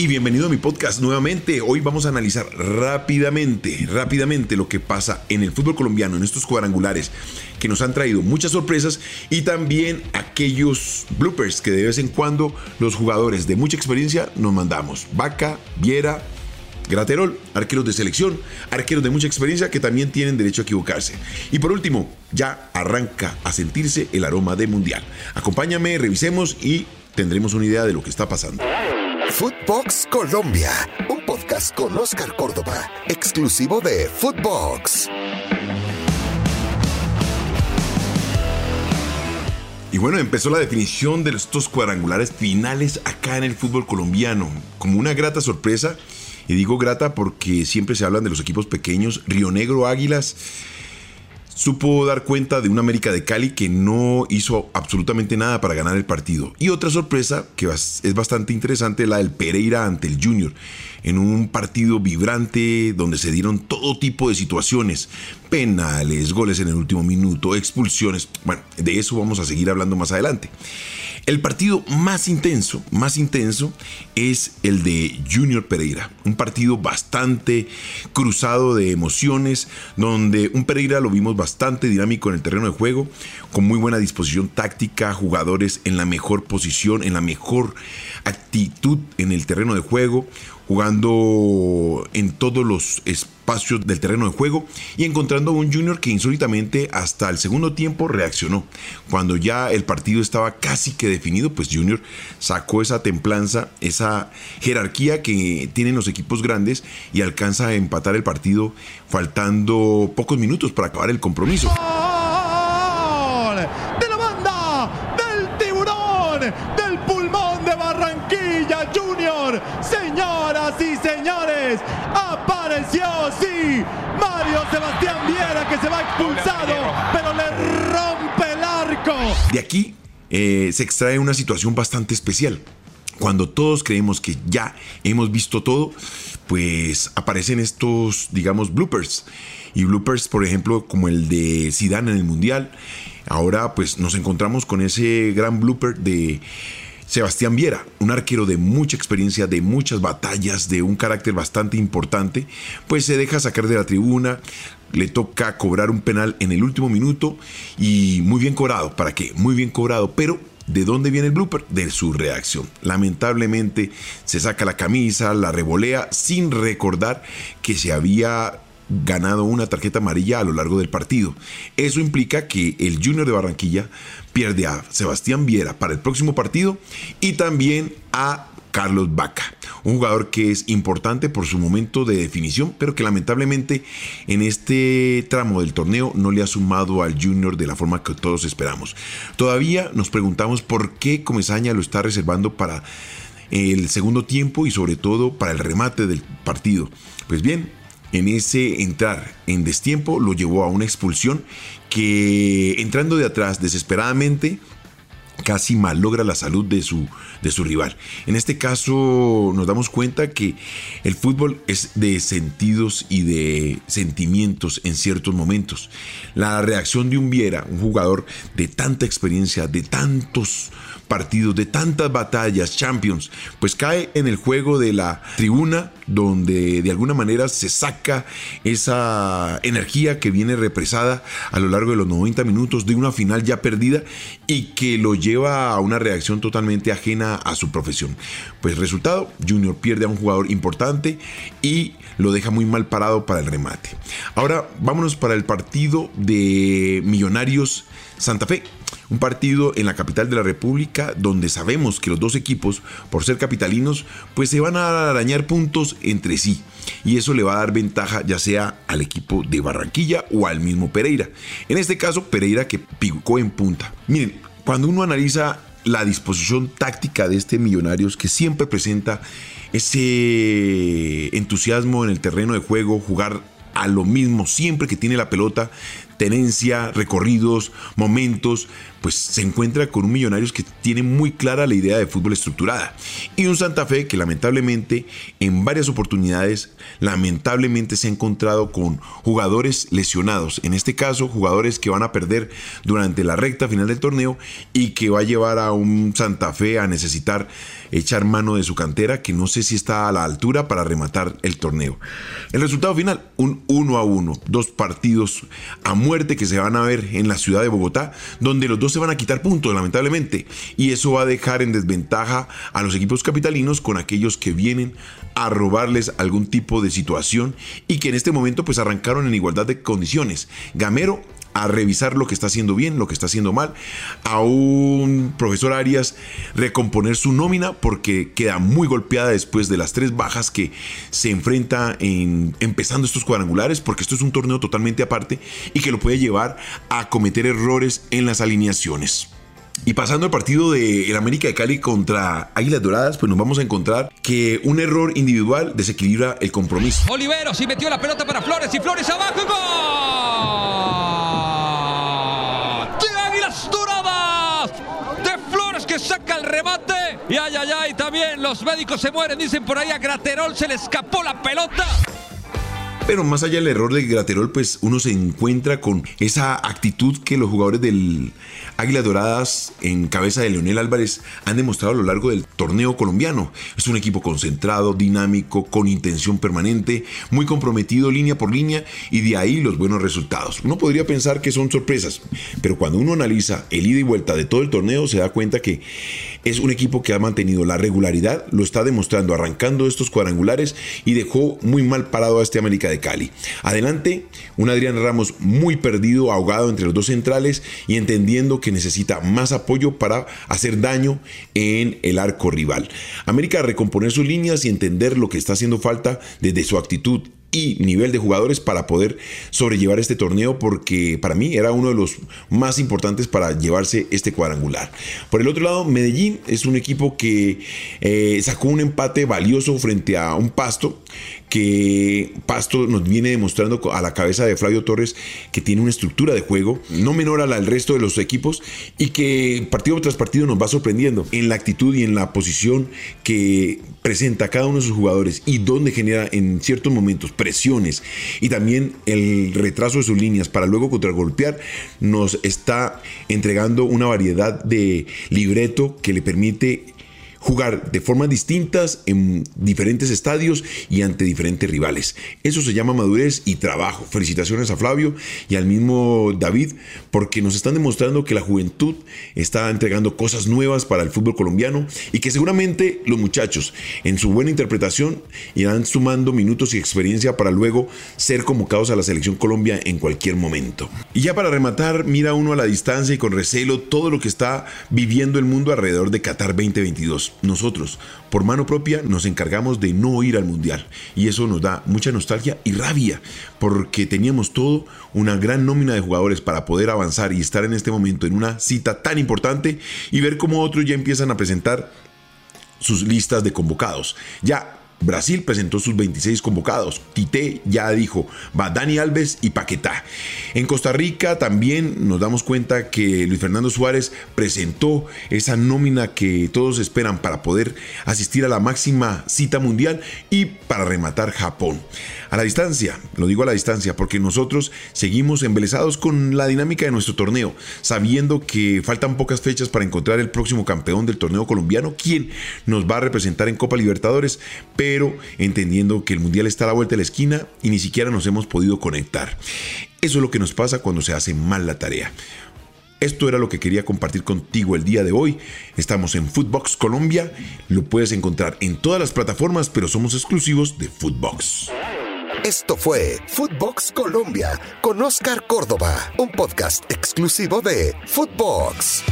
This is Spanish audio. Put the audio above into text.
y bienvenido a mi podcast nuevamente. Hoy vamos a analizar rápidamente, rápidamente lo que pasa en el fútbol colombiano, en estos cuadrangulares que nos han traído muchas sorpresas y también aquellos bloopers que de vez en cuando los jugadores de mucha experiencia nos mandamos. Vaca, Viera, Graterol, arqueros de selección, arqueros de mucha experiencia que también tienen derecho a equivocarse. Y por último, ya arranca a sentirse el aroma de mundial. Acompáñame, revisemos y tendremos una idea de lo que está pasando. Footbox Colombia, un podcast con Oscar Córdoba, exclusivo de Footbox. Y bueno, empezó la definición de estos cuadrangulares finales acá en el fútbol colombiano, como una grata sorpresa. Y digo grata porque siempre se hablan de los equipos pequeños, Río Negro, Águilas supo dar cuenta de un América de Cali que no hizo absolutamente nada para ganar el partido. Y otra sorpresa que es bastante interesante, la del Pereira ante el Junior, en un partido vibrante donde se dieron todo tipo de situaciones, penales, goles en el último minuto, expulsiones. Bueno, de eso vamos a seguir hablando más adelante. El partido más intenso, más intenso es el de Junior Pereira, un partido bastante cruzado de emociones, donde un Pereira lo vimos bastante dinámico en el terreno de juego, con muy buena disposición táctica, jugadores en la mejor posición, en la mejor actitud en el terreno de juego, jugando en todos los espacios del terreno de juego y encontrando a un Junior que insólitamente hasta el segundo tiempo reaccionó. Cuando ya el partido estaba casi que definido, pues Junior sacó esa templanza, esa jerarquía que tienen los equipos grandes y alcanza a empatar el partido faltando pocos minutos para acabar el compromiso. Apareció, sí, Mario Sebastián Viera que se va expulsado, pero le rompe el arco. De aquí eh, se extrae una situación bastante especial. Cuando todos creemos que ya hemos visto todo, pues aparecen estos, digamos, bloopers. Y bloopers, por ejemplo, como el de Zidane en el Mundial. Ahora, pues nos encontramos con ese gran blooper de Sebastián Viera, un arquero de mucha experiencia, de muchas batallas, de un carácter bastante importante, pues se deja sacar de la tribuna, le toca cobrar un penal en el último minuto y muy bien cobrado, ¿para qué? Muy bien cobrado, pero ¿De dónde viene el blooper? De su reacción. Lamentablemente se saca la camisa, la revolea sin recordar que se había ganado una tarjeta amarilla a lo largo del partido. Eso implica que el Junior de Barranquilla pierde a Sebastián Viera para el próximo partido y también a Carlos Vaca, un jugador que es importante por su momento de definición, pero que lamentablemente en este tramo del torneo no le ha sumado al Junior de la forma que todos esperamos. Todavía nos preguntamos por qué Comesaña lo está reservando para el segundo tiempo y sobre todo para el remate del partido. Pues bien, en ese entrar en destiempo lo llevó a una expulsión que entrando de atrás desesperadamente casi malogra la salud de su, de su rival. En este caso nos damos cuenta que el fútbol es de sentidos y de sentimientos en ciertos momentos. La reacción de un Viera, un jugador de tanta experiencia, de tantos partidos, de tantas batallas, Champions, pues cae en el juego de la tribuna donde de alguna manera se saca esa energía que viene represada a lo largo de los 90 minutos de una final ya perdida y que lo lleva a una reacción totalmente ajena a su profesión. Pues resultado, Junior pierde a un jugador importante y lo deja muy mal parado para el remate. Ahora vámonos para el partido de Millonarios Santa Fe un partido en la capital de la República donde sabemos que los dos equipos, por ser capitalinos, pues se van a arañar puntos entre sí. Y eso le va a dar ventaja ya sea al equipo de Barranquilla o al mismo Pereira. En este caso, Pereira que picó en punta. Miren, cuando uno analiza la disposición táctica de este Millonarios que siempre presenta ese entusiasmo en el terreno de juego, jugar a lo mismo siempre que tiene la pelota, tenencia, recorridos, momentos, pues se encuentra con un Millonarios que tiene muy clara la idea de fútbol estructurada y un Santa Fe que lamentablemente en varias oportunidades lamentablemente se ha encontrado con jugadores lesionados, en este caso jugadores que van a perder durante la recta final del torneo y que va a llevar a un Santa Fe a necesitar echar mano de su cantera que no sé si está a la altura para rematar el torneo. El resultado final, un 1 a 1, dos partidos a muerte que se van a ver en la ciudad de Bogotá, donde los dos se van a quitar puntos, lamentablemente, y eso va a dejar en desventaja a los equipos capitalinos con aquellos que vienen a robarles algún tipo de situación y que en este momento pues arrancaron en igualdad de condiciones. Gamero a revisar lo que está haciendo bien, lo que está haciendo mal, a un profesor Arias recomponer su nómina porque queda muy golpeada después de las tres bajas que se enfrenta en empezando estos cuadrangulares, porque esto es un torneo totalmente aparte y que lo puede llevar a cometer errores en las alineaciones. Y pasando al partido de el América de Cali contra Águilas Doradas, pues nos vamos a encontrar que un error individual desequilibra el compromiso. Oliveros y metió la pelota para Flores y Flores abajo. ¡Gol! Que saca el remate. Y ay, ay, ay, también los médicos se mueren. Dicen por ahí a Graterol se le escapó la pelota. Pero más allá del error de Graterol, pues uno se encuentra con esa actitud que los jugadores del Águilas Doradas en cabeza de Leonel Álvarez han demostrado a lo largo del torneo colombiano. Es un equipo concentrado, dinámico, con intención permanente, muy comprometido línea por línea y de ahí los buenos resultados. Uno podría pensar que son sorpresas, pero cuando uno analiza el ida y vuelta de todo el torneo se da cuenta que es un equipo que ha mantenido la regularidad, lo está demostrando arrancando estos cuadrangulares y dejó muy mal parado a este América de Cali. Adelante, un Adrián Ramos muy perdido, ahogado entre los dos centrales y entendiendo que necesita más apoyo para hacer daño en el arco rival. América recomponer sus líneas y entender lo que está haciendo falta desde su actitud y nivel de jugadores para poder sobrellevar este torneo porque para mí era uno de los más importantes para llevarse este cuadrangular. Por el otro lado, Medellín es un equipo que eh, sacó un empate valioso frente a un pasto que Pasto nos viene demostrando a la cabeza de Flavio Torres que tiene una estructura de juego no menor a la del resto de los equipos y que partido tras partido nos va sorprendiendo en la actitud y en la posición que presenta cada uno de sus jugadores y donde genera en ciertos momentos presiones y también el retraso de sus líneas para luego contragolpear nos está entregando una variedad de libreto que le permite jugar de formas distintas en diferentes estadios y ante diferentes rivales. Eso se llama madurez y trabajo. Felicitaciones a Flavio y al mismo David porque nos están demostrando que la juventud está entregando cosas nuevas para el fútbol colombiano y que seguramente los muchachos en su buena interpretación irán sumando minutos y experiencia para luego ser convocados a la selección Colombia en cualquier momento. Y ya para rematar, mira uno a la distancia y con recelo todo lo que está viviendo el mundo alrededor de Qatar 2022 nosotros, por mano propia, nos encargamos de no ir al Mundial. Y eso nos da mucha nostalgia y rabia, porque teníamos todo, una gran nómina de jugadores para poder avanzar y estar en este momento en una cita tan importante y ver cómo otros ya empiezan a presentar sus listas de convocados. Ya Brasil presentó sus 26 convocados. Tite ya dijo, va Dani Alves y Paquetá. En Costa Rica también nos damos cuenta que Luis Fernando Suárez presentó esa nómina que todos esperan para poder asistir a la máxima cita mundial y para rematar Japón. A la distancia, lo digo a la distancia, porque nosotros seguimos embelesados con la dinámica de nuestro torneo, sabiendo que faltan pocas fechas para encontrar el próximo campeón del torneo colombiano, quien nos va a representar en Copa Libertadores, pero entendiendo que el Mundial está a la vuelta de la esquina y ni siquiera nos hemos podido conectar. Eso es lo que nos pasa cuando se hace mal la tarea. Esto era lo que quería compartir contigo el día de hoy. Estamos en Footbox Colombia. Lo puedes encontrar en todas las plataformas, pero somos exclusivos de Footbox. Esto fue Footbox Colombia con Oscar Córdoba, un podcast exclusivo de Footbox.